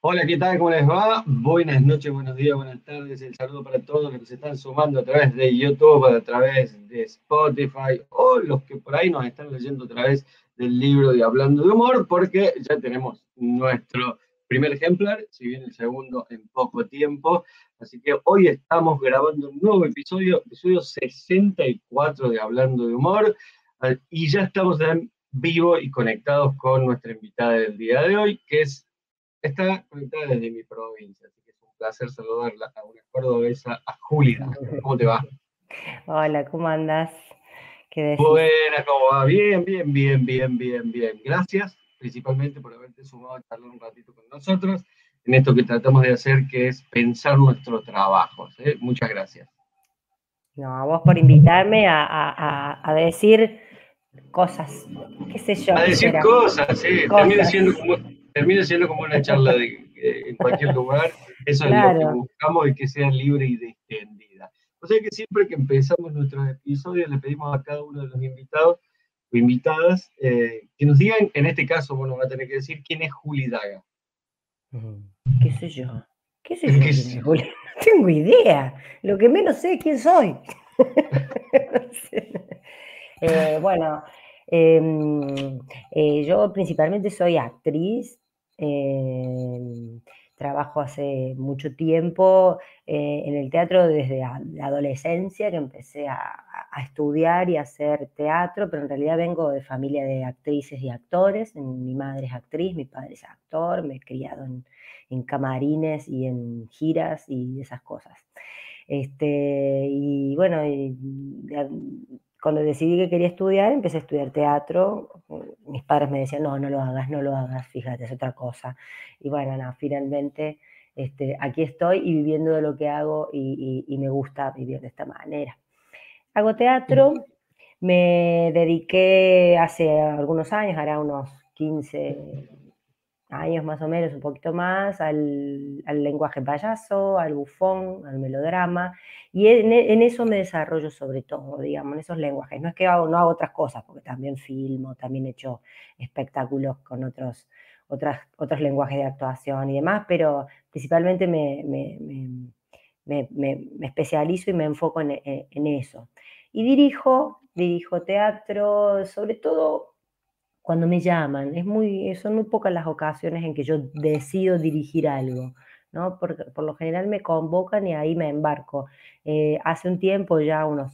Hola, ¿qué tal? ¿Cómo les va? Buenas noches, buenos días, buenas tardes. El saludo para todos los que se están sumando a través de YouTube, a través de Spotify o los que por ahí nos están leyendo a través del libro de Hablando de Humor, porque ya tenemos nuestro primer ejemplar, si bien el segundo en poco tiempo. Así que hoy estamos grabando un nuevo episodio, episodio 64 de Hablando de Humor, y ya estamos en vivo y conectados con nuestra invitada del día de hoy, que es está conectada desde mi provincia, así que es un placer saludarla a una cordobesa, a Julia. ¿Cómo te va? Hola, ¿cómo andas? ¿Qué Buenas, ¿cómo va? Bien, bien, bien, bien, bien, bien. Gracias, principalmente por haberte sumado a charlar un ratito con nosotros en esto que tratamos de hacer, que es pensar nuestro trabajo. ¿eh? Muchas gracias. No, a vos por invitarme a, a, a decir cosas, qué sé yo. A decir cosas, sí. Termina siendo como termina siendo como una charla en cualquier lugar. Eso es lo que buscamos y que sea libre y distendida. O sea que siempre que empezamos nuestros episodios le pedimos a cada uno de los invitados o invitadas eh, que nos digan, en este caso, bueno, va a tener que decir quién es Juli Daga. ¿Qué sé yo? ¿Qué sé yo? No tengo idea. Lo que menos sé es quién soy. Eh, bueno, em, eh, yo principalmente soy actriz, Em, trabajo hace mucho tiempo eh, en el teatro desde la adolescencia, que empecé a, estudiar y a hacer teatro, pero en realidad vengo de familia de actrices y actores. Mi madre es actriz, mi padre es actor, me he criado en, en camarines y en giras y esas cosas. Este, y bueno, cuando decidí que quería estudiar, empecé a estudiar teatro. Mis padres me decían, no, no lo hagas, no lo hagas, fíjate, es otra cosa. Y bueno, no, finalmente este, aquí estoy y viviendo de lo que hago y, y me gusta vivir de esta manera. Hago teatro, me dediqué hace algunos años, hará unos 15, años más o menos, un poquito más, al, lenguaje payaso, al bufón, al melodrama, y en, eso me desarrollo sobre todo, digamos, en esos lenguajes. No es que no hago otras cosas, porque también filmo, también he hecho espectáculos con otros, otras, otros lenguajes de actuación y demás, pero principalmente me, me, especializo y me enfoco en, en eso. Y dirijo, dirijo teatro, sobre todo cuando me llaman. Es muy, son muy pocas las ocasiones en que yo decido dirigir algo, ¿no? Porque por lo general me convocan y ahí me embarco. Eh, hace un tiempo, ya unos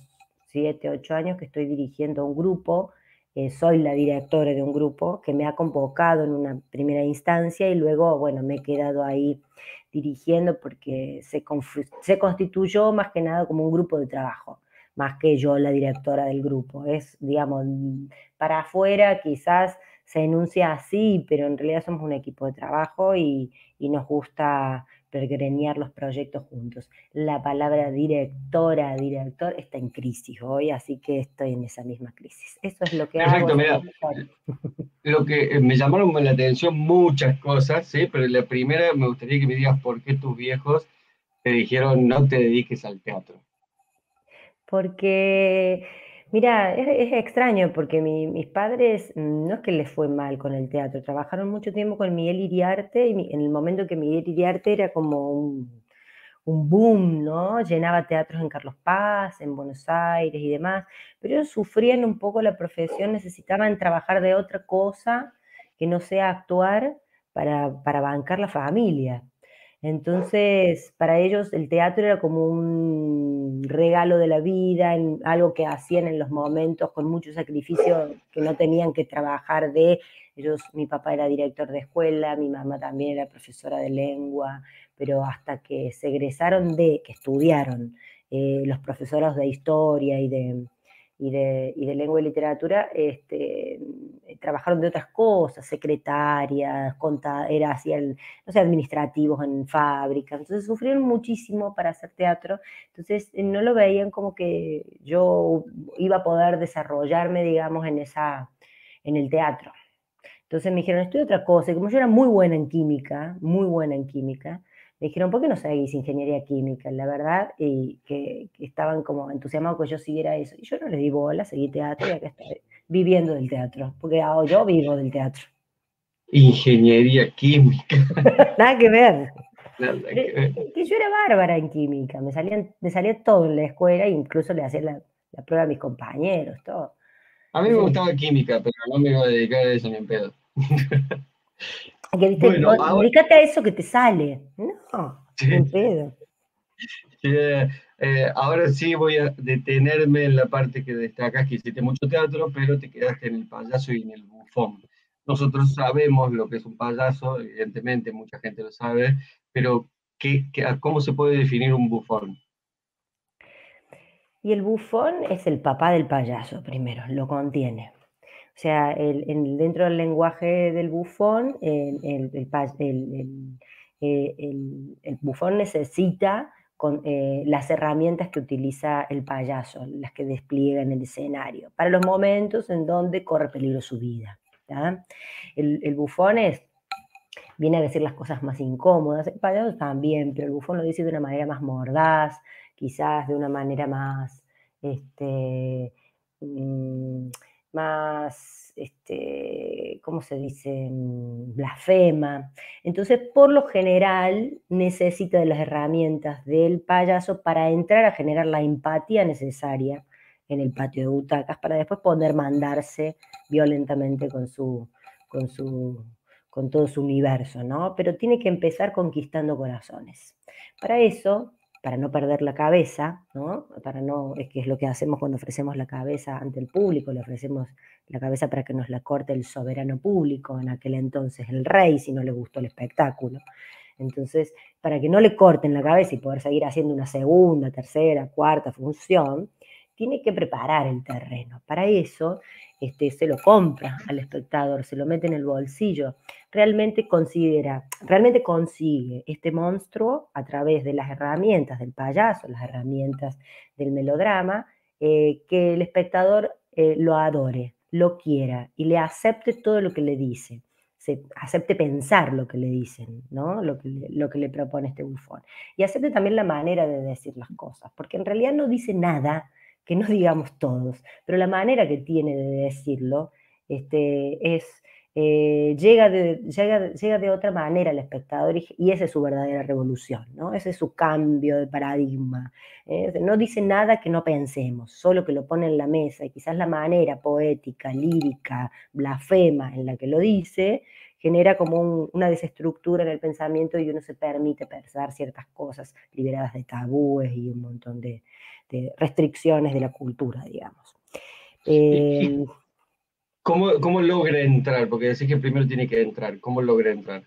7, 8 años, que estoy dirigiendo un grupo. Eh, soy la directora de un grupo que me ha convocado en una primera instancia y luego, bueno, me he quedado ahí dirigiendo porque se constituyó más que nada como un grupo de trabajo más que yo la directora del grupo. Es, digamos, para afuera quizás se enuncia así, pero en realidad somos un equipo de trabajo y, nos gusta pergreñar los proyectos juntos. La palabra directora, director está en crisis hoy, así que estoy en esa misma crisis. Eso es lo que Perfecto, hago. Mira, lo que eh, me llamaron la atención muchas cosas, ¿sí? pero la primera me gustaría que me digas por qué tus viejos te dijeron no te dediques al teatro. Porque, mira, es, extraño porque mis padres no es que les fue mal con el teatro, trabajaron mucho tiempo con Miguel Iriarte y en el momento que Miguel Iriarte era como un, un boom, ¿no? Llenaba teatros en Carlos Paz, en Buenos Aires y demás, pero ellos sufrían un poco la profesión, necesitaban trabajar de otra cosa que no sea actuar para, para bancar la familia. Entonces, para ellos el teatro era como un regalo de la vida, algo que hacían en los momentos con mucho sacrificio, que no tenían que trabajar de ellos. Mi papá era director de escuela, mi mamá también era profesora de lengua, pero hasta que se egresaron de, que estudiaron eh, los profesoros de historia y de, y de, lengua y literatura, este, trabajaron de otras cosas, secretarias, hacían, no sé, administrativos en fábricas, entonces sufrieron muchísimo para hacer teatro, entonces eh, no lo veían como que yo iba a poder desarrollarme, digamos, en, esa, en el teatro. Entonces me dijeron, estoy otra cosa, y como yo era muy buena en química, muy buena en química, me dijeron, ¿por qué no seguís ingeniería química? La verdad, y que, estaban como entusiasmados que yo siguiera eso. Y yo no les di bola, seguí teatro y acá estoy viviendo del teatro, porque yo vivo del teatro. ingeniería química. Nada que ver. que yo era bárbara en química, me, salían, me salía todo en la escuela, incluso le hacía la, prueba a mis compañeros, todo. A mí me gustaba química, pero no me iba a dedicar a eso ni en pedo. Que, ¿viste? Bueno, Dedícate a eso que te sale. No, ni en pedo. Eh, ahora sí voy a detenerme en la parte que destacas, que hiciste mucho teatro, pero te quedaste en el payaso y en el bufón. Nosotros sabemos lo que es un payaso, evidentemente mucha gente lo sabe, pero ¿qué, cómo se puede definir un bufón? Y el bufón es el papá del payaso, primero, lo contiene. O sea, el, dentro del lenguaje del bufón, el, el, eh, bufón necesita eh, las herramientas que utiliza el payaso, las que despliega en el escenario, para los momentos en donde corre peligro su vida. El, bufón es, viene a decir las cosas más incómodas, el payaso también, pero el bufón lo dice de una manera más mordaz, quizás de una manera más, este, mm, más este, ¿cómo se dice? Mm, blasfema. Entonces, por lo general, necesita de las herramientas del payaso para entrar a generar la empatía necesaria en el patio de butacas para después poder mandarse violentamente con su, con su, con todo su universo, ¿no? Pero tiene que empezar conquistando corazones. Para eso, para no perder la cabeza, ¿no? Para no, es que es lo que hacemos cuando ofrecemos la cabeza ante el público, le ofrecemos la cabeza para que nos la corte el soberano público, en aquel entonces el rey, si no le gustó el espectáculo. Entonces, para que no le corten la cabeza y poder seguir haciendo una segunda, tercera, cuarta función, tiene que preparar el terreno. Para eso este, se lo compra al espectador, se lo mete en el bolsillo. Realmente considera, realmente consigue este monstruo a través de las herramientas del payaso, las herramientas del melodrama, eh, que el espectador eh, lo adore, lo quiera y le acepte todo lo que le dice. Se acepte pensar lo que le dicen, ¿no? Lo que, lo que le propone este bufón. Y acepte también la manera de decir las cosas, porque en realidad no dice nada que no digamos todos, pero la manera que tiene de decirlo este, es, eh, llega, de, llega, llega, de otra manera al espectador y, esa es su verdadera revolución, ¿no? ese es su cambio de paradigma. ¿eh? No dice nada que no pensemos, solo que lo pone en la mesa y quizás la manera poética, lírica, blasfema en la que lo dice genera como una desestructura en el pensamiento y uno se permite pensar ciertas cosas liberadas de tabúes y un montón de, restricciones de la cultura, digamos. Eh, ¿Cómo, logra entrar? Porque decís que primero tiene que entrar. ¿Cómo logra entrar?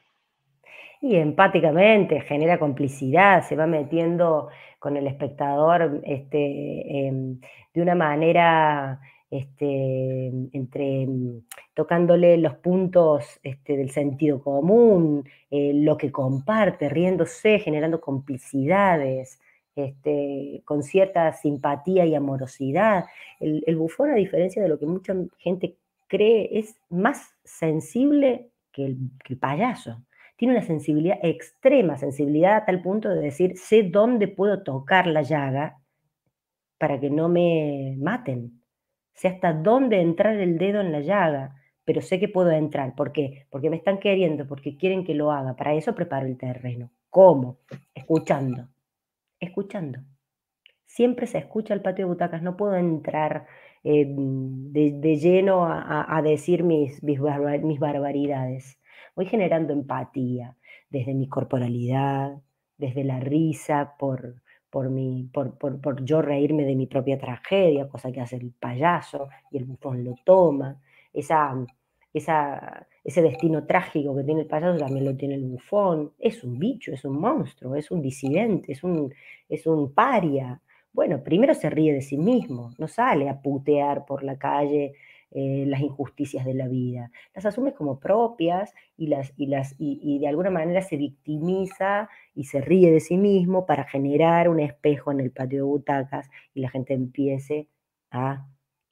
Y empáticamente, genera complicidad, se va metiendo con el espectador este, em, de una manera este, entre mm, tocándole los puntos este, del sentido común, eh, lo que comparte, riéndose, generando complicidades, este, con cierta simpatía y amorosidad. El, bufón, a diferencia de lo que mucha gente cree, es más sensible que el, que el payaso. Tiene una sensibilidad, extrema sensibilidad a tal punto de decir, sé dónde puedo tocar la llaga para que no me maten sé hasta dónde entrar el dedo en la llaga, pero sé que puedo entrar. ¿Por qué? Porque me están queriendo, porque quieren que lo haga. Para eso preparo el terreno. ¿Cómo? Escuchando. Escuchando. Siempre se escucha el patio de butacas. No puedo entrar eh, de, lleno a, decir mis, mis, barbaridades. Voy generando empatía desde mi corporalidad, desde la risa por, por, mi, por, por, yo reírme de mi propia tragedia, cosa que hace el payaso y el bufón lo toma. Esa, esa, ese destino trágico que tiene el payaso también lo tiene el bufón. Es un bicho, es un monstruo, es un disidente, es un, es un paria. Bueno, primero se ríe de sí mismo, no sale a putear por la calle eh, las injusticias de la vida. Las asume como propias y, las, y, las, y, de alguna manera se victimiza y se ríe de sí mismo para generar un espejo en el patio de butacas y la gente empiece a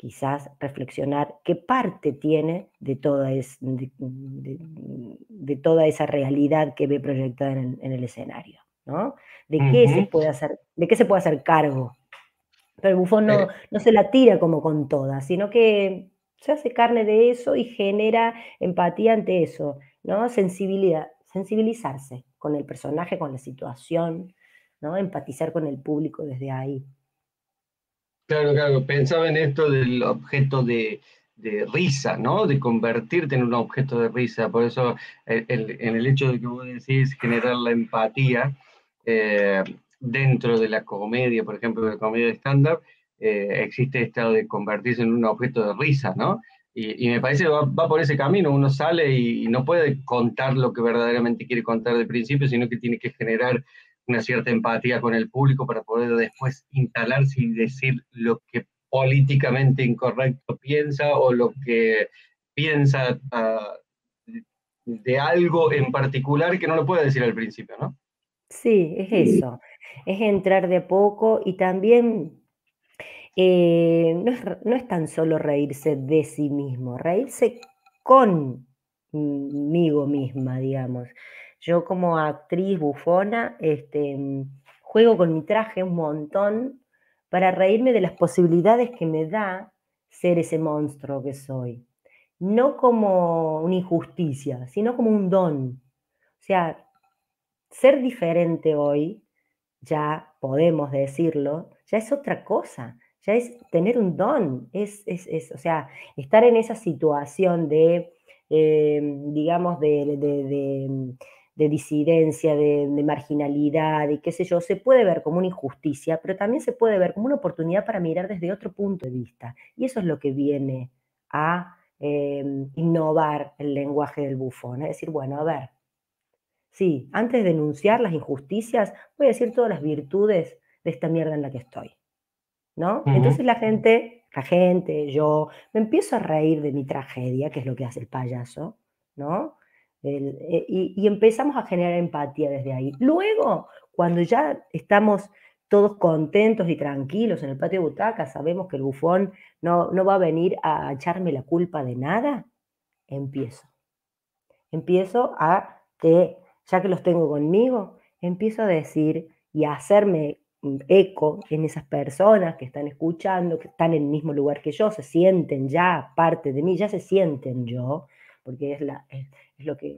quizás reflexionar qué parte tiene de toda, es, de, toda esa realidad que ve proyectada en el, escenario, ¿no? De qué, se puede hacer, de qué se puede hacer cargo. Pero el bufón no, no se la tira como con todas, sino que se hace carne de eso y genera empatía ante eso. ¿no? Sensibilidad, sensibilizarse con el personaje, con la situación, ¿no? Empatizar con el público desde ahí. Claro, claro, pensaba en esto del objeto de, risa, ¿no? De convertirte en un objeto de risa. Por eso, en el hecho de que vos decís generar la empatía eh, dentro de la comedia, por ejemplo, de la comedia de stand-up, eh, existe esto de convertirse en un objeto de risa, ¿no? Y, me parece que va, por ese camino, uno sale y, no puede contar lo que verdaderamente quiere contar de principio, sino que tiene que generar una cierta empatía con el público para poder después instalarse y decir lo que políticamente incorrecto piensa o lo que piensa ah, de algo en particular que no lo puede decir al principio, ¿no? Sí, es eso, es entrar de poco y también eh, no, es, no es tan solo reírse de sí mismo, reírse conmigo misma, digamos. Yo como actriz bufona, este, juego con mi traje un montón para reírme de las posibilidades que me da ser ese monstruo que soy. No como una injusticia, sino como un don. O sea, ser diferente hoy, ya podemos decirlo, ya es otra cosa ya es tener un don, es, es, o sea, estar en esa situación de, eh, digamos, de, de, disidencia, de, marginalidad y qué sé yo, se puede ver como una injusticia, pero también se puede ver como una oportunidad para mirar desde otro punto de vista. Y eso es lo que viene a eh, innovar el lenguaje del bufón, es decir, bueno, a ver, sí, antes de denunciar las injusticias, voy a decir todas las virtudes de esta mierda en la que estoy. ¿no? Entonces la gente, la gente, yo, me empiezo a reír de mi tragedia, que es lo que hace el payaso, ¿no? Eh, y, empezamos a generar empatía desde ahí. Luego, cuando ya estamos todos contentos y tranquilos en el patio de butaca, sabemos que el bufón no, no va a venir a echarme la culpa de nada, empiezo. Empiezo a que, ya que los tengo conmigo, empiezo a decir y a hacerme eco en esas personas que están escuchando, que están en el mismo lugar que yo, se sienten ya parte de mí, ya se sienten yo, porque es, la, es, lo que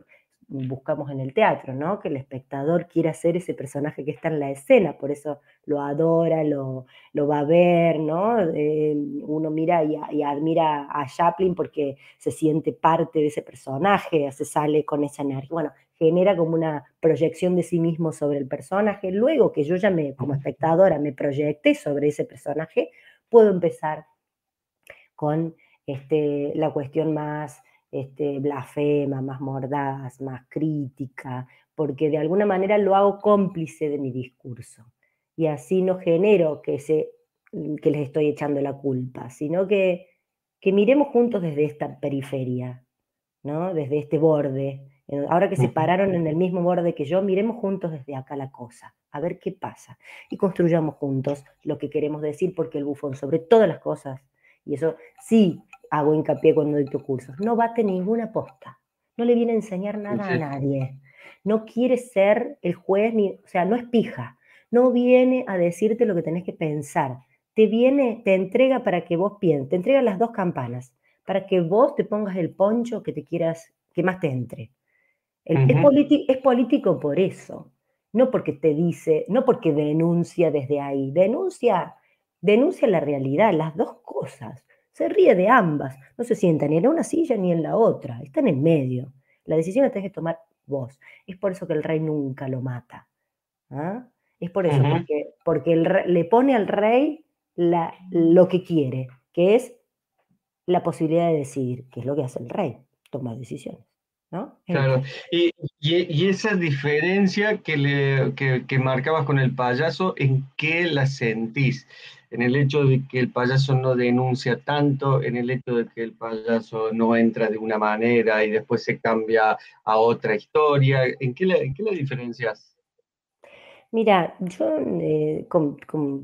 buscamos en el teatro, ¿no? Que el espectador quiera ser ese personaje que está en la escena, por eso lo adora, lo, lo va a ver, ¿no? Eh, uno mira y, y, admira a Chaplin porque se siente parte de ese personaje, se sale con esa energía. Bueno, genera como una proyección de sí mismo sobre el personaje. Luego que yo ya me, como espectadora, me proyecté sobre ese personaje, puedo empezar con este, la cuestión más este, blasfema, más mordaz, más crítica, porque de alguna manera lo hago cómplice de mi discurso. Y así no genero que, se, que les estoy echando la culpa, sino que, que miremos juntos desde esta periferia, ¿no? desde este borde, Ahora que se pararon en el mismo borde que yo, miremos juntos desde acá la cosa, a ver qué pasa. Y construyamos juntos lo que queremos decir, porque el bufón, sobre todas las cosas, y eso sí hago hincapié cuando dicto cursos, no bate ninguna posta, no le viene a enseñar nada a nadie, no quiere ser el juez, ni, o sea, no es pija, no viene a decirte lo que tenés que pensar, te viene, te entrega para que vos pienses, te entrega las dos campanas, para que vos te pongas el poncho que te quieras, que más te entre. Es, político por eso, no porque te dice, no porque denuncia desde ahí, denuncia, denuncia la realidad, las dos cosas. Se ríe de ambas, no se sienta ni en una silla ni en la otra, está en el medio. La decisión la tenés que tomar vos. Es por eso que el rey nunca lo mata. ¿ah? Es por eso, porque, porque le pone al rey lo que quiere, que es la posibilidad de decidir, que es lo que hace el rey, toma decisiones. Claro, y, esa diferencia que, le, que, marcabas con el payaso, ¿en qué la sentís? En el hecho de que el payaso no denuncia tanto, en el hecho de que el payaso no entra de una manera y después se cambia a otra historia, ¿en qué en qué la diferencias? Mira, yo eh, con,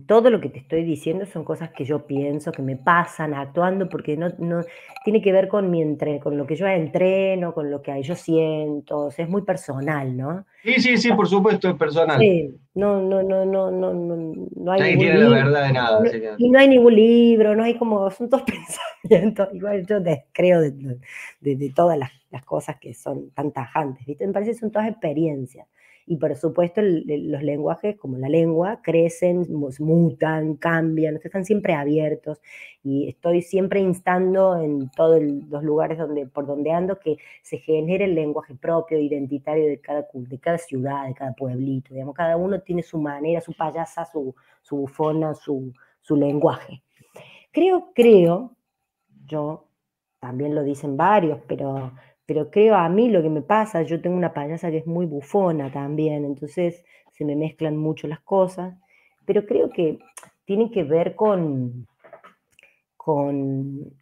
todo lo que te estoy diciendo son cosas que yo pienso, que me pasan actuando, porque no, no tiene que ver con mi entre, con lo que yo entreno, con lo que yo siento, es muy personal, ¿no? Sí, sí, sí, por supuesto, es personal. Sí, No, no, no, no, no, no, hay Nadie tiene la verdad de nada. y no hay ningún libro, no hay como, son todos pensamientos. Igual yo descreo de, de, todas las, las, cosas que son tan tajantes, ¿viste? Me parece que son todas experiencias. Y por supuesto los lenguajes, como la lengua, crecen, mutan, cambian, están siempre abiertos. Y estoy siempre instando en todos los lugares donde, por donde ando que se genere el lenguaje propio, identitario de cada, de cada ciudad, de cada pueblito. Digamos, cada uno tiene su manera, su payasa, su, su bufona, su, su lenguaje. Creo, creo, yo también lo dicen varios, pero pero creo a mí lo que me pasa, yo tengo una payasa que es muy bufona también, entonces se me mezclan mucho las cosas, pero creo que tiene que ver con, con,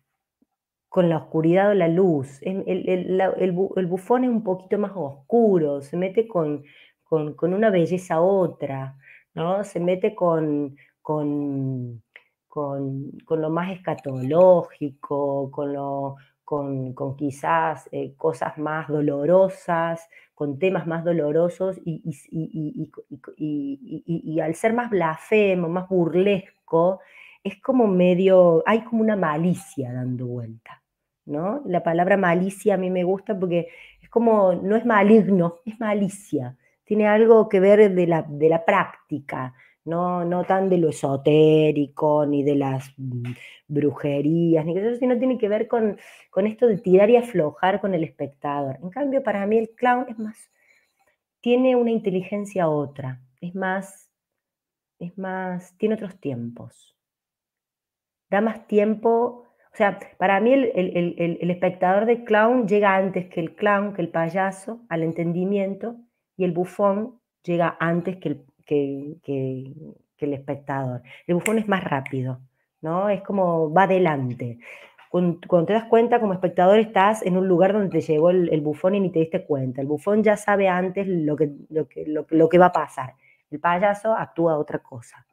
con la oscuridad o la luz. El, el, bufón es un poquito más oscuro, se mete con, con, una belleza otra, ¿no? Se mete con, con, con, con lo más escatológico, con lo, con, quizás eh, cosas más dolorosas, con temas más dolorosos y, al ser más blasfemo, más burlesco, es como medio, hay como una malicia dando vuelta, ¿no? La palabra malicia a mí me gusta porque es como, no es maligno, es malicia, tiene algo que ver de la, de la práctica, no, no tan de lo esotérico, ni de las mm, brujerías, ni que eso, sino tiene que ver con, con esto de tirar y aflojar con el espectador. En cambio, para mí el clown es más, tiene una inteligencia otra, es más, es más, tiene otros tiempos. Da más tiempo, o sea, para mí el, el espectador de clown llega antes que el clown, que el payaso, al entendimiento, y el bufón llega antes que el, que, el espectador. El bufón es más rápido, ¿no? Es como va adelante. Cuando, te das cuenta como espectador estás en un lugar donde te llegó el, bufón y ni te diste cuenta. El bufón ya sabe antes lo que, que, que va a pasar. El payaso actúa otra cosa.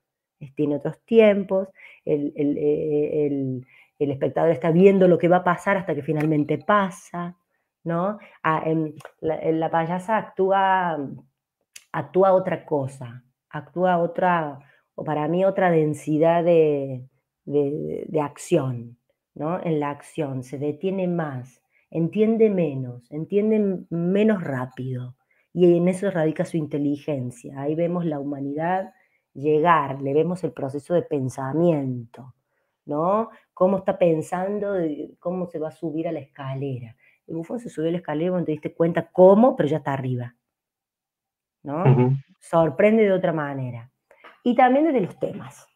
Tiene otros tiempos, el, el, el, espectador está viendo lo que va a pasar hasta que finalmente pasa, ¿no? Ah, la, la, payasa actúa otra cosa, actúa otra, o para mí otra densidad de, acción, ¿no? En la acción, se detiene más, entiende menos, entiende menos rápido, y en eso radica su inteligencia. Ahí vemos la humanidad llegar, le vemos el proceso de pensamiento, ¿no? Cómo está pensando, cómo se va a subir a la escalera. El bufón se subió a la escalera cuando te diste cuenta cómo, pero ya está arriba. ¿no? Sorprende de otra manera. Y también desde los temas.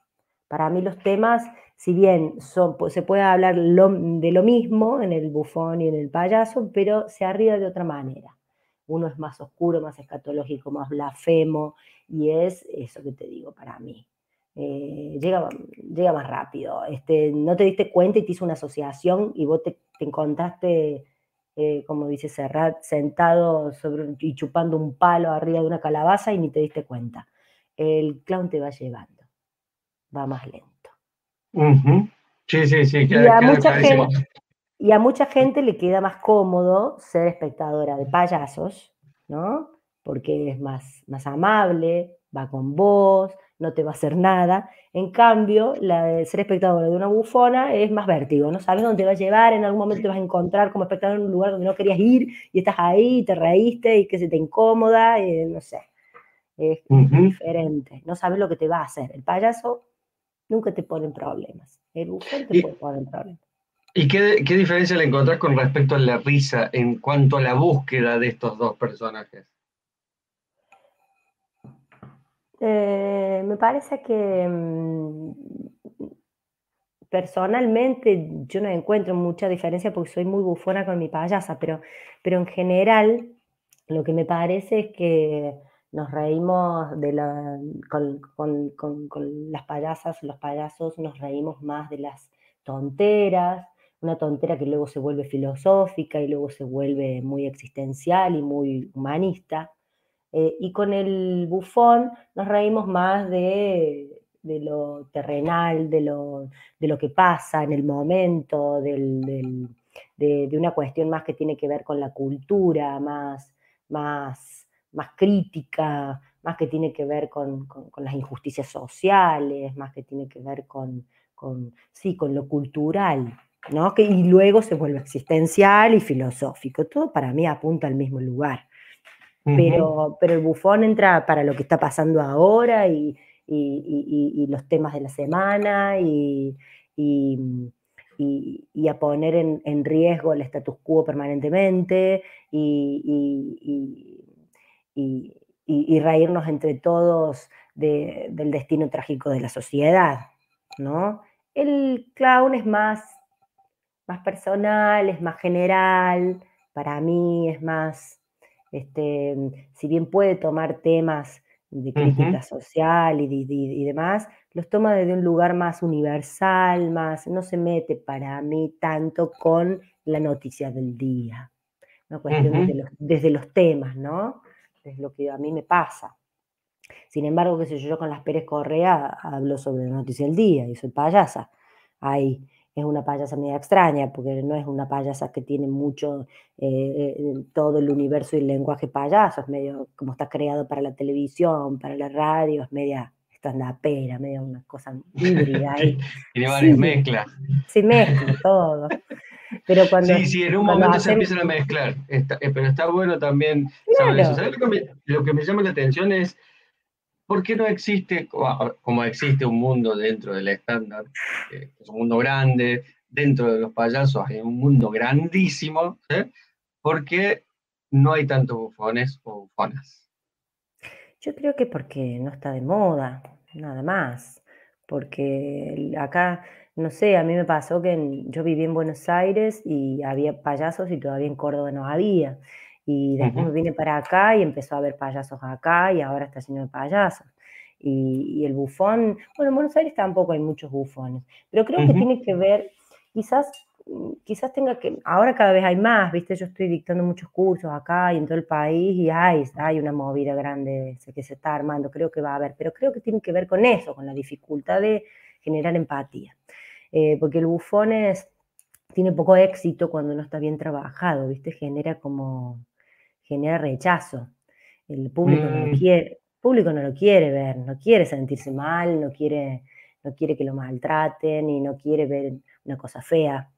Para mí los temas, si bien son, se puede hablar de lo mismo en el bufón y en el payaso, pero se arriba de otra manera. Uno es más oscuro, más escatológico, más blasfemo, y es eso que te digo para mí. Eh, llega, llega más rápido. Este, no te diste cuenta y te hizo una asociación y vos te, te encontraste eh, como dice Serrat, sentado sobre, y chupando un palo arriba de una calabaza y ni te diste cuenta. El clown te va llevando, va más lento. Sí, sí, sí. y, a mucha gente, y a mucha gente le queda más cómodo ser espectadora de payasos, ¿no? Porque es más, más amable, va con vos, no te va a hacer nada. En cambio, la de ser espectador de una bufona es más vértigo, no sabes dónde te va a llevar, en algún momento te vas a encontrar como espectador en un lugar donde no querías ir y estás ahí, y te reíste y que se te incomoda, y no sé. Es diferente, no sabes lo que te va a hacer. El payaso nunca te pone en problemas, el bufón te puede poner en problemas. ¿Y qué, qué diferencia le encontrás con respecto a la risa en cuanto a la búsqueda de estos dos personajes? Eh, me parece que mm, personalmente yo no encuentro mucha diferencia porque soy muy bufona con mi payasa, pero, pero en general lo que me parece es que nos reímos de la, con, con, las payasas, los payasos, nos reímos más de las tonteras, una tontera que luego se vuelve filosófica y luego se vuelve muy existencial y muy humanista. Eh, y con el bufón nos reímos más de, lo terrenal, de lo, de lo, que pasa en el momento, de, una cuestión más que tiene que ver con la cultura, más, más, más crítica, más que tiene que ver con, las injusticias sociales, más que tiene que ver con, sí, con lo cultural, ¿no? Y luego se vuelve existencial y filosófico. Todo para mí apunta al mismo lugar. Pero, el bufón entra para lo que está pasando ahora y, los temas de la semana y, a poner en, riesgo el status quo permanentemente y, y, reírnos entre todos del destino trágico de la sociedad, ¿no? El clown es más, más personal, es más general, para mí es más, este, si bien puede tomar temas de crítica social y, demás, los toma desde un lugar más universal, más, no se mete para mí tanto con la noticia del día, una cuestión desde, los, desde, los, temas, ¿no? es lo que a mí me pasa. Sin embargo, qué sé yo, yo con las Pérez Correa hablo sobre la noticia del día y soy payasa. Ahí es una payasa media extraña, porque no es una payasa que tiene mucho, eh, eh, todo el universo y el lenguaje payaso, es medio como está creado para la televisión, para la radio, es media pera, medio una cosa híbrida. Tiene varias mezclas. Sí, mezcla todo. Pero cuando, sí, sí, en un momento se empiezan a mezclar, eh, pero está bueno también saber eso. ¿Sabes lo que, me, llama la atención es por qué no existe, como existe un mundo dentro del estándar, un mundo grande, dentro de los payasos hay un mundo grandísimo, ¿por qué no hay tantos bufones o bufonas? Yo creo que porque no está de moda, nada más. Porque acá no sé, a mí me pasó que yo viví en Buenos Aires y había payasos y todavía en Córdoba no había. Y después me vine para acá y empezó a haber payasos acá y ahora está lleno de payasos. Y, el bufón, bueno, en Buenos Aires tampoco hay muchos bufones, pero creo que tiene que ver, quizás, quizás tenga que, ahora cada vez hay más, viste, yo estoy dictando muchos cursos acá y en todo el país y hay, hay una movida grande que se está armando, creo que va a haber, pero creo que tiene que ver con eso, con la dificultad de generar empatía. Eh, porque el bufón tiene poco éxito cuando no está bien trabajado, ¿viste? Genera como, genera rechazo. El público, no lo mm. quiere, público no lo quiere ver, no quiere sentirse mal, no quiere, no quiere que lo maltraten y no quiere ver una cosa fea.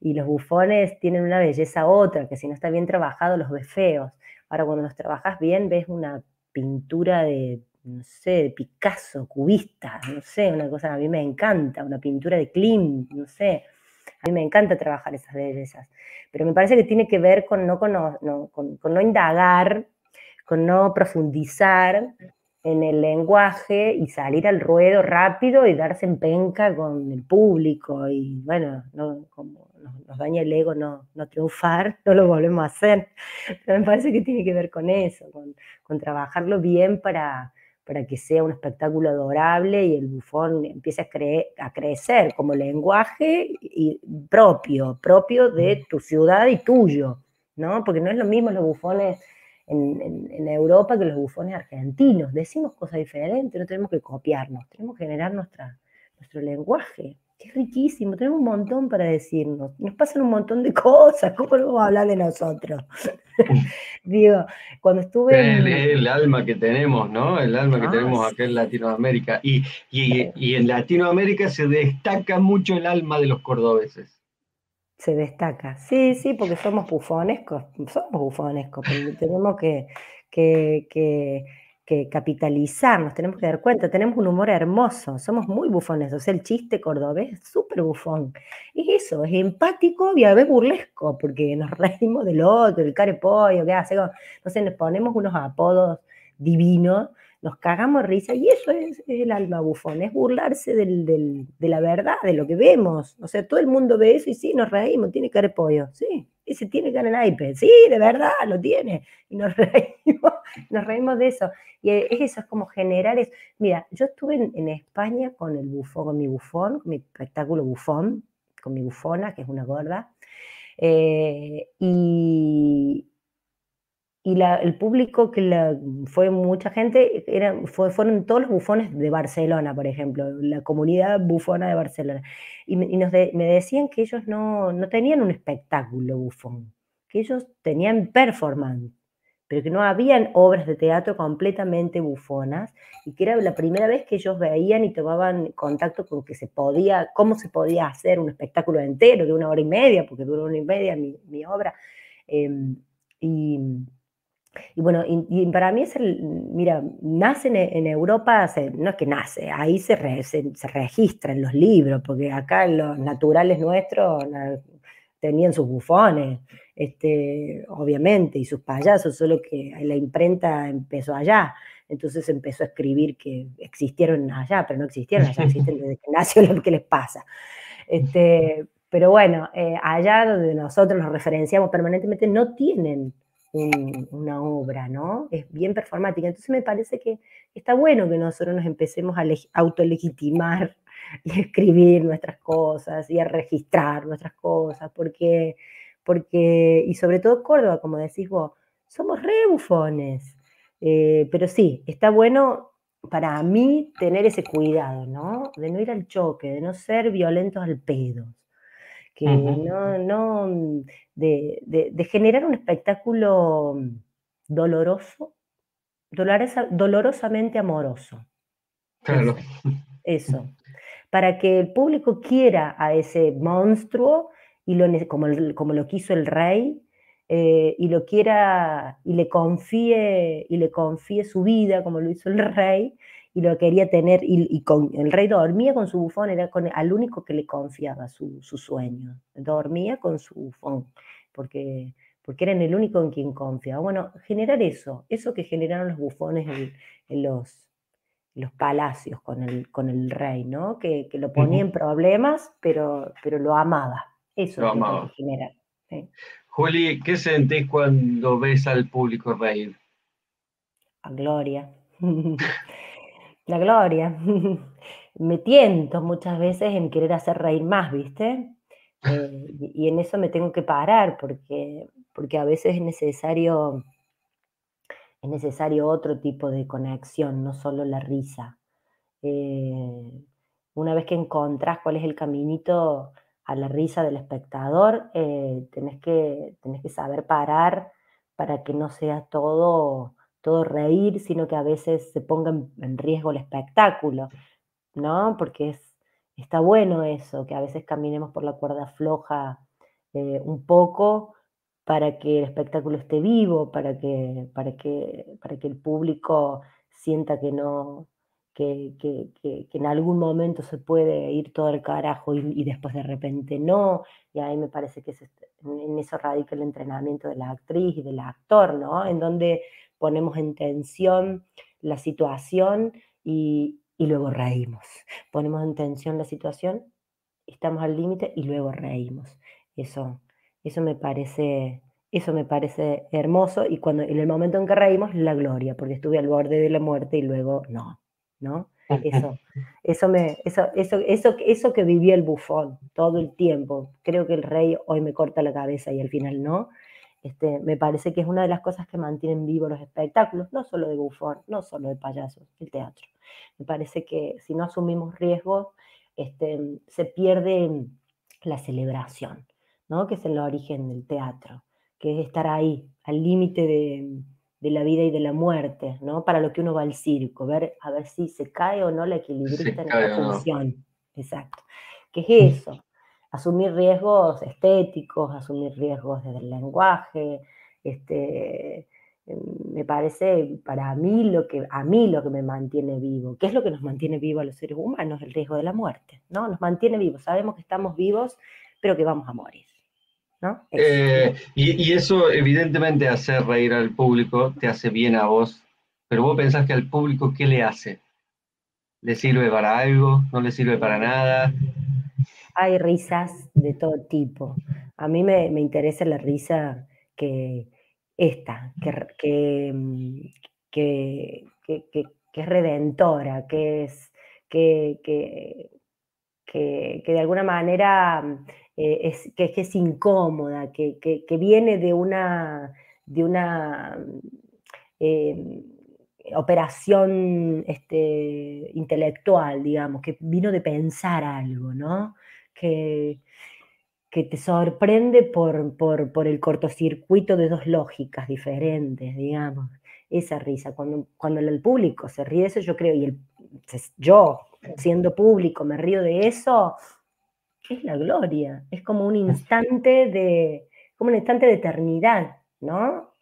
Y los bufones tienen una belleza otra, que si no está bien trabajado los ves feos. Ahora cuando los trabajas bien ves una pintura de no sé, de Picasso, cubista, no sé, una cosa, a mí me encanta, una pintura de Klimt, no sé, a mí me encanta trabajar esas bellezas, pero me parece que tiene que ver con no, con no, indagar, con no profundizar en el lenguaje y salir al ruedo rápido y darse en penca con el público y bueno, no, como nos, daña el ego no, no, triunfar, no lo volvemos a hacer. Pero me parece que tiene que ver con eso, con, con trabajarlo bien para, para que sea un espectáculo adorable y el bufón empiece a, a crecer como lenguaje y propio, propio de tu ciudad y tuyo, ¿no? Porque no es lo mismo los bufones en, Europa que los bufones argentinos. Decimos cosas diferentes, no tenemos que copiarnos, tenemos que generar nuestra, nuestro lenguaje es riquísimo, tenemos un montón para decirnos, nos pasan un montón de cosas, ¿cómo no vamos a hablar de nosotros? Digo, cuando estuve... El, el, alma que tenemos, ¿no? El alma que ah, tenemos acá en Latinoamérica. Y, y, en Latinoamérica se destaca mucho el alma de los cordobeses. Se destaca, sí, sí, porque somos bufonescos, somos bufonescos, tenemos que, que, que que capitalizar, nos tenemos que dar cuenta, tenemos un humor hermoso, somos muy bufones, o sea, el chiste cordobés es súper bufón. Y eso, es empático y a veces burlesco, porque nos reímos del otro, el carepollo, ¿qué hace? Sé, nos ponemos unos apodos divinos, nos cagamos risa, y eso es, el alma bufón, es burlarse de la verdad, de lo que vemos. O sea, todo el mundo ve eso y sí, nos reímos, tiene carepollo, sí, ese tiene cara iPad, sí, de verdad, lo tiene. Y nos reímos, nos reímos de eso. Y eso, es como generar eso. Mira, yo estuve en, España con el bufón, con mi bufón, con mi espectáculo bufón, con mi bufona, que es una gorda. Eh, y, y el público que fue mucha gente, fueron todos los bufones de Barcelona, por ejemplo, la comunidad bufona de Barcelona. Y, me, decían que ellos no, no, tenían un espectáculo bufón, que ellos tenían performance, pero que no habían obras de teatro completamente bufonas y que era la primera vez que ellos veían y tomaban contacto con que se podía, cómo se podía hacer un espectáculo entero de una hora y media, porque duró una hora y media mi, obra. Em, y y bueno, y, para mí es el, mira, nace en, Europa, no es que nace, ahí se, se, registra en los libros, porque acá los naturales nuestros tenían sus bufones, este, obviamente, y sus payasos, solo que la imprenta empezó allá, entonces empezó a escribir que existieron allá, pero no existieron allá, existen desde que nació lo que les pasa. Este, pero bueno, eh, allá donde nosotros nos referenciamos permanentemente, no tienen una obra, ¿no? Es bien performática. Entonces me parece que está bueno que nosotros nos empecemos a autolegitimar y a escribir nuestras cosas y a registrar nuestras cosas, porque, porque y sobre todo Córdoba, como decís vos, somos re bufones. Eh, pero sí, está bueno para mí tener ese cuidado, ¿no? De no ir al choque, de no ser violentos al pedo que no, no de, de, generar un espectáculo doloroso, dolorosamente amoroso. Claro. Eso, Para que el público quiera a ese monstruo y lo, como, como lo quiso el rey, eh, y lo quiera y le confíe y le confíe su vida como lo hizo el rey y lo quería tener, y, con, el rey dormía con su bufón, era con, al único que le confiaba su, sueño, dormía con su bufón, porque, porque eran el único en quien confiaba. Bueno, generar eso, eso que generaron los bufones en, los, los palacios con el, con el rey, ¿no? Que, lo ponía en problemas, pero, pero lo amaba. Eso lo amaba. que generar. Juli, ¿qué sentís cuando ves al público reír? A gloria. la gloria. me tiento muchas veces en querer hacer reír más, ¿viste? Eh, y, en eso me tengo que parar porque, porque a veces es necesario, es necesario otro tipo de conexión, no solo la risa. Eh, una vez que encontrás cuál es el caminito a la risa del espectador, eh, tenés, que, tenés que saber parar para que no sea todo todo reír, sino que a veces se ponga en, riesgo el espectáculo, ¿no? Porque es, está bueno eso, que a veces caminemos por la cuerda floja eh, un poco para que el espectáculo esté vivo, para que, para que, para que el público sienta que no, que, en algún momento se puede ir todo el carajo y, después de repente no, y ahí me parece que en eso radica el entrenamiento de la actriz y del actor, ¿no? En donde ponemos en tensión la situación y, luego reímos. Ponemos en tensión la situación, estamos al límite y luego reímos. Eso, eso me parece, eso me parece hermoso y cuando en el momento en que reímos la gloria, porque estuve al borde de la muerte y luego no, ¿no? Eso, eso, me, eso, eso, eso, eso que vivía el bufón todo el tiempo. Creo que el rey hoy me corta la cabeza y al final no. Este, me parece que es una de las cosas que mantienen vivos los espectáculos, no solo de bufón, no solo de payasos, el teatro. Me parece que si no asumimos riesgos, este, se pierde la celebración, ¿no? que es el origen del teatro, que es estar ahí, al límite de, la vida y de la muerte, ¿no? para lo que uno va al circo, ver a ver si se cae o no la equilibrista en esta función. Exacto. ¿Qué es eso? Asumir riesgos estéticos, asumir riesgos desde el lenguaje, este, em, me parece para mí lo que a mí lo que me mantiene vivo, ¿qué es lo que nos mantiene vivos a los seres humanos? El riesgo de la muerte, ¿no? Nos mantiene vivos, sabemos que estamos vivos, pero que vamos a morir. ¿no? Eh, y, y, eso evidentemente hacer reír al público te hace bien a vos, pero vos pensás que al público ¿qué le hace? ¿Le sirve para algo? ¿No le sirve para nada? Hay risas de todo tipo. A mí me, interesa la risa que esta, que, mm, que, que, es redentora, que es que, que, de alguna manera eh, es, que, es incómoda, que, viene de una, de una eh, operación este, intelectual, digamos, que vino de pensar algo, ¿no? Que, que te sorprende por, por, el cortocircuito de dos lógicas diferentes, digamos. Esa risa, cuando, cuando el público se ríe de eso, yo creo, y el, yo, siendo público, me río de eso, es la gloria, es como un instante de, como un instante de eternidad, ¿no?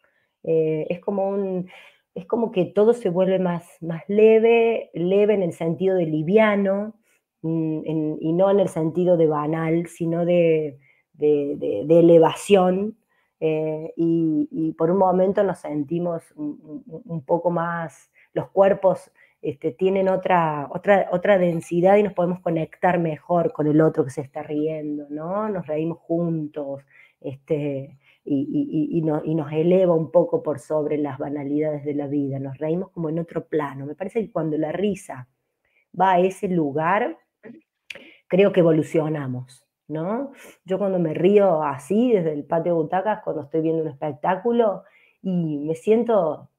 Eh, es como un, es como que todo se vuelve más, más leve, leve en el sentido de liviano, mm, y no en el sentido de banal, sino de, elevación. Eh, y, por un momento nos sentimos un, poco más, los cuerpos este, tienen otra, otra, otra densidad y nos podemos conectar mejor con el otro que se está riendo, ¿no? Nos reímos juntos, este, y, nos eleva un poco por sobre las banalidades de la vida, nos reímos como en otro plano. Me parece que cuando la risa va a ese lugar, creo que evolucionamos, ¿no? Yo cuando me río así desde el patio de butacas, cuando estoy viendo un espectáculo, y me siento,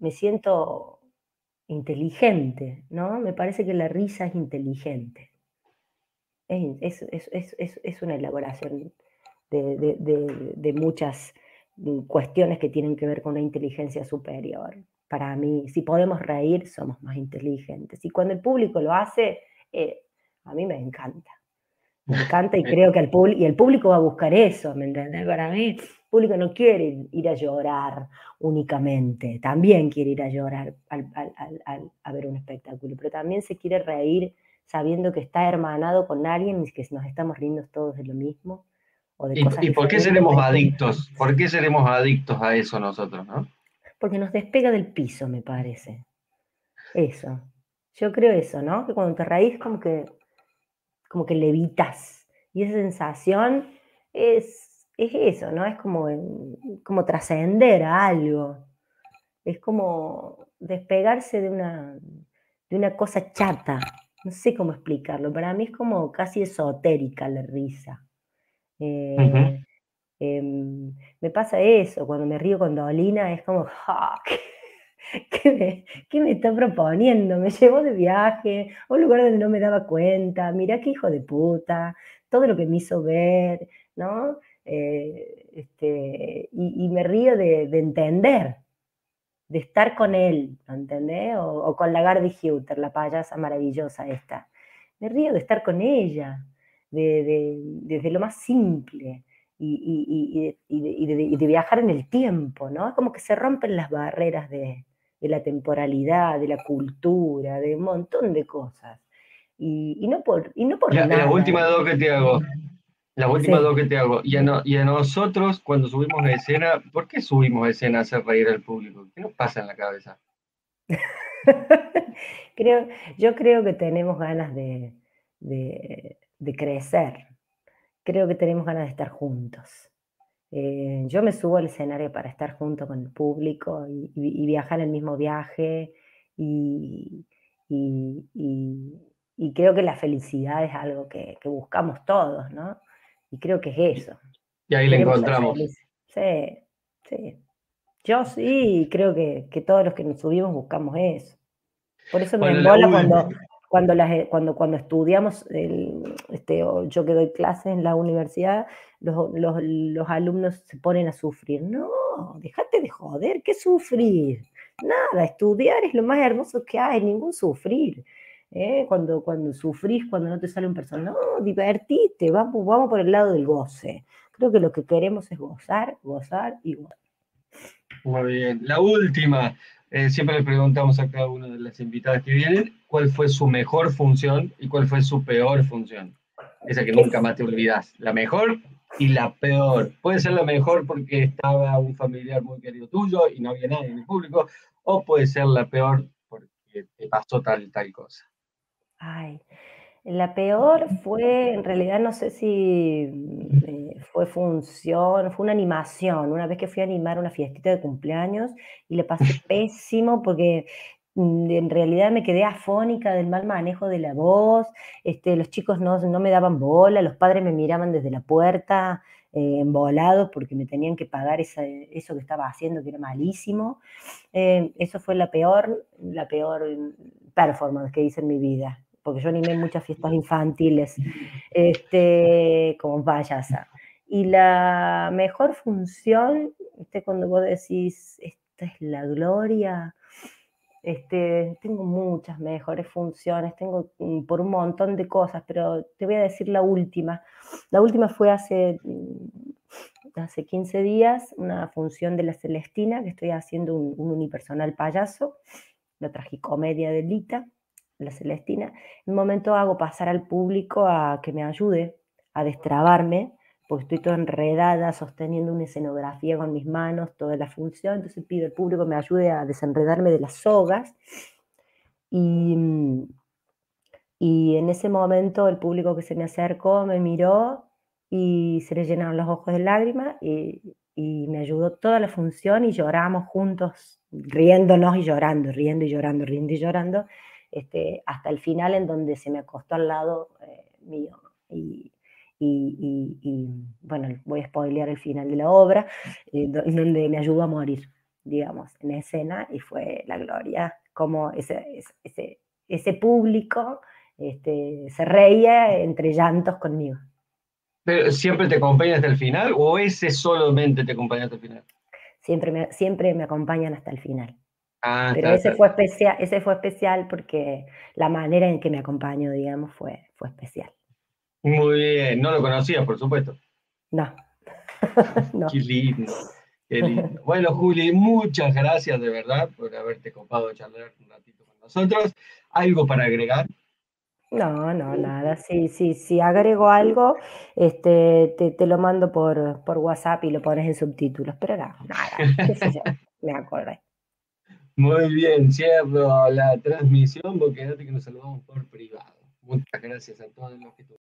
me siento inteligente, ¿no? Me parece que la risa es inteligente. Es, una elaboración de, muchas cuestiones que tienen que ver con la inteligencia superior. Para mí, si podemos reír, somos más inteligentes. Y cuando el público lo hace, eh, a mí me encanta. Me encanta y creo que el, y el público va a buscar eso, ¿me entiendes? Para mí, el público no quiere ir a llorar únicamente, también quiere ir a llorar a ver un espectáculo, pero también se quiere reír sabiendo que está hermanado con alguien y que nos estamos riendo todos de lo mismo ¿Y, por qué seremos adictos? ¿Por qué seremos adictos a eso nosotros, no? Porque nos despega del piso, me parece. Eso. Yo creo eso, ¿no? Que cuando te reís como que, como que levitas. Y esa sensación es, es eso, ¿no? Es como, como trascender a algo. Es como despegarse de una, de una cosa chata. No sé cómo explicarlo. Para mí es como casi esotérica la risa. Eh, em, me pasa eso, cuando me río con Dolina es como, ¿qué, me, está proponiendo? Me llevó de viaje a un lugar donde no me daba cuenta, mirá qué hijo de puta, todo lo que me hizo ver, ¿no? Eh, este, y, me río de, entender, de estar con él, ¿entendés? O, con la Gardy Huter, la payasa maravillosa esta. Me río de estar con ella, desde lo más simple y, de, viajar en el tiempo, ¿no? Es como que se rompen las barreras de, la temporalidad, de la cultura, de un montón de cosas. Y, no por, y no por la, nada. La última dos que te hago. La última dos que te hago. Y a, y a nosotros, cuando subimos a escena, ¿por qué subimos a escena a hacer reír al público? ¿Qué nos pasa en la cabeza? creo, yo creo que tenemos ganas de, de crecer. Creo que tenemos ganas de estar juntos. Eh, yo me subo al escenario para estar junto con el público y, viajar el mismo viaje y, creo que la felicidad es algo que, buscamos todos, ¿no? Y creo que es eso. Y ahí la encontramos. Sí, sí. Yo sí, creo que, todos los que nos subimos buscamos eso. Por eso me embola cuando, cuando, las, cuando, cuando estudiamos, este, yo que doy clases en la universidad, los, los, alumnos se ponen a sufrir. No, déjate de joder, ¿qué sufrir? Nada, estudiar es lo más hermoso que hay, ningún sufrir. ¿eh? Cuando, cuando sufrís, cuando no te sale un personaje, no, divertite, vamos, vamos por el lado del goce. Creo que lo que queremos es gozar, gozar y. Muy bien. La última, eh, siempre le preguntamos a cada una de las invitadas que vienen cuál fue su mejor función y cuál fue su peor función. Esa que nunca más te olvidas. La mejor y la peor. Puede ser la mejor porque estaba un familiar muy querido tuyo y no había nadie en el público, o puede ser la peor porque te pasó tal tal cosa. Ay, la peor fue, en realidad no sé si eh, fue función, fue una animación. Una vez que fui a animar una fiestita de cumpleaños y le pasé pésimo porque mm, en realidad me quedé afónica del mal manejo de la voz, este, los chicos no, me daban bola, los padres me miraban desde la puerta, eh, embolados porque me tenían que pagar eso que estaba haciendo, que era malísimo. Eh, eso fue la peor, la peor mm, performance que hice en mi vida porque yo animé muchas fiestas infantiles, este, como payasa. Y la mejor función, este, cuando vos decís, esta es la gloria, este, tengo muchas mejores funciones, tengo mm, por un montón de cosas, pero te voy a decir la última. La última fue hace, mm, hace 15 días, una función de la Celestina, que estoy haciendo un, unipersonal payaso, la tragicomedia de Lita, la Celestina. En un momento hago pasar al público a que me ayude a destrabarme porque estoy toda enredada sosteniendo una escenografía con mis manos, toda la función, entonces pido al público me ayude a desenredarme de las sogas. Y, y en ese momento el público que se me acercó me miró y se le llenaron los ojos de lágrimas y, y me ayudó toda la función y lloramos juntos, riéndonos y llorando, riendo y llorando, riendo y llorando, este, hasta el final en donde se me acostó al lado eh, mío. Y, y, bueno, voy a spoilear el final de la obra, eh, donde me ayudó a morir, digamos, en escena y fue la gloria, como ese, ese, ese público este, se reía entre llantos conmigo. ¿Pero siempre te acompaña hasta el final o ese solamente te acompaña hasta el final? Siempre me, siempre me acompañan hasta el final. Ah, Pero ese, Fue especial, ese fue especial porque la manera en que me acompañó, digamos, fue, fue especial. Muy bien, no lo conocías, por supuesto. No. Qué lindo. Qué lindo. Bueno, Juli, muchas gracias de verdad por haberte copado charlar un ratito con nosotros. ¿Algo para agregar? No, no, nada. Sí, sí, si agrego algo, este, te, lo mando por, por WhatsApp y lo pones en subtítulos, pero no, nada, qué sé yo, me acordé. Muy bien, cierro la transmisión porque que nos saludamos por privado. Muchas gracias a todos los que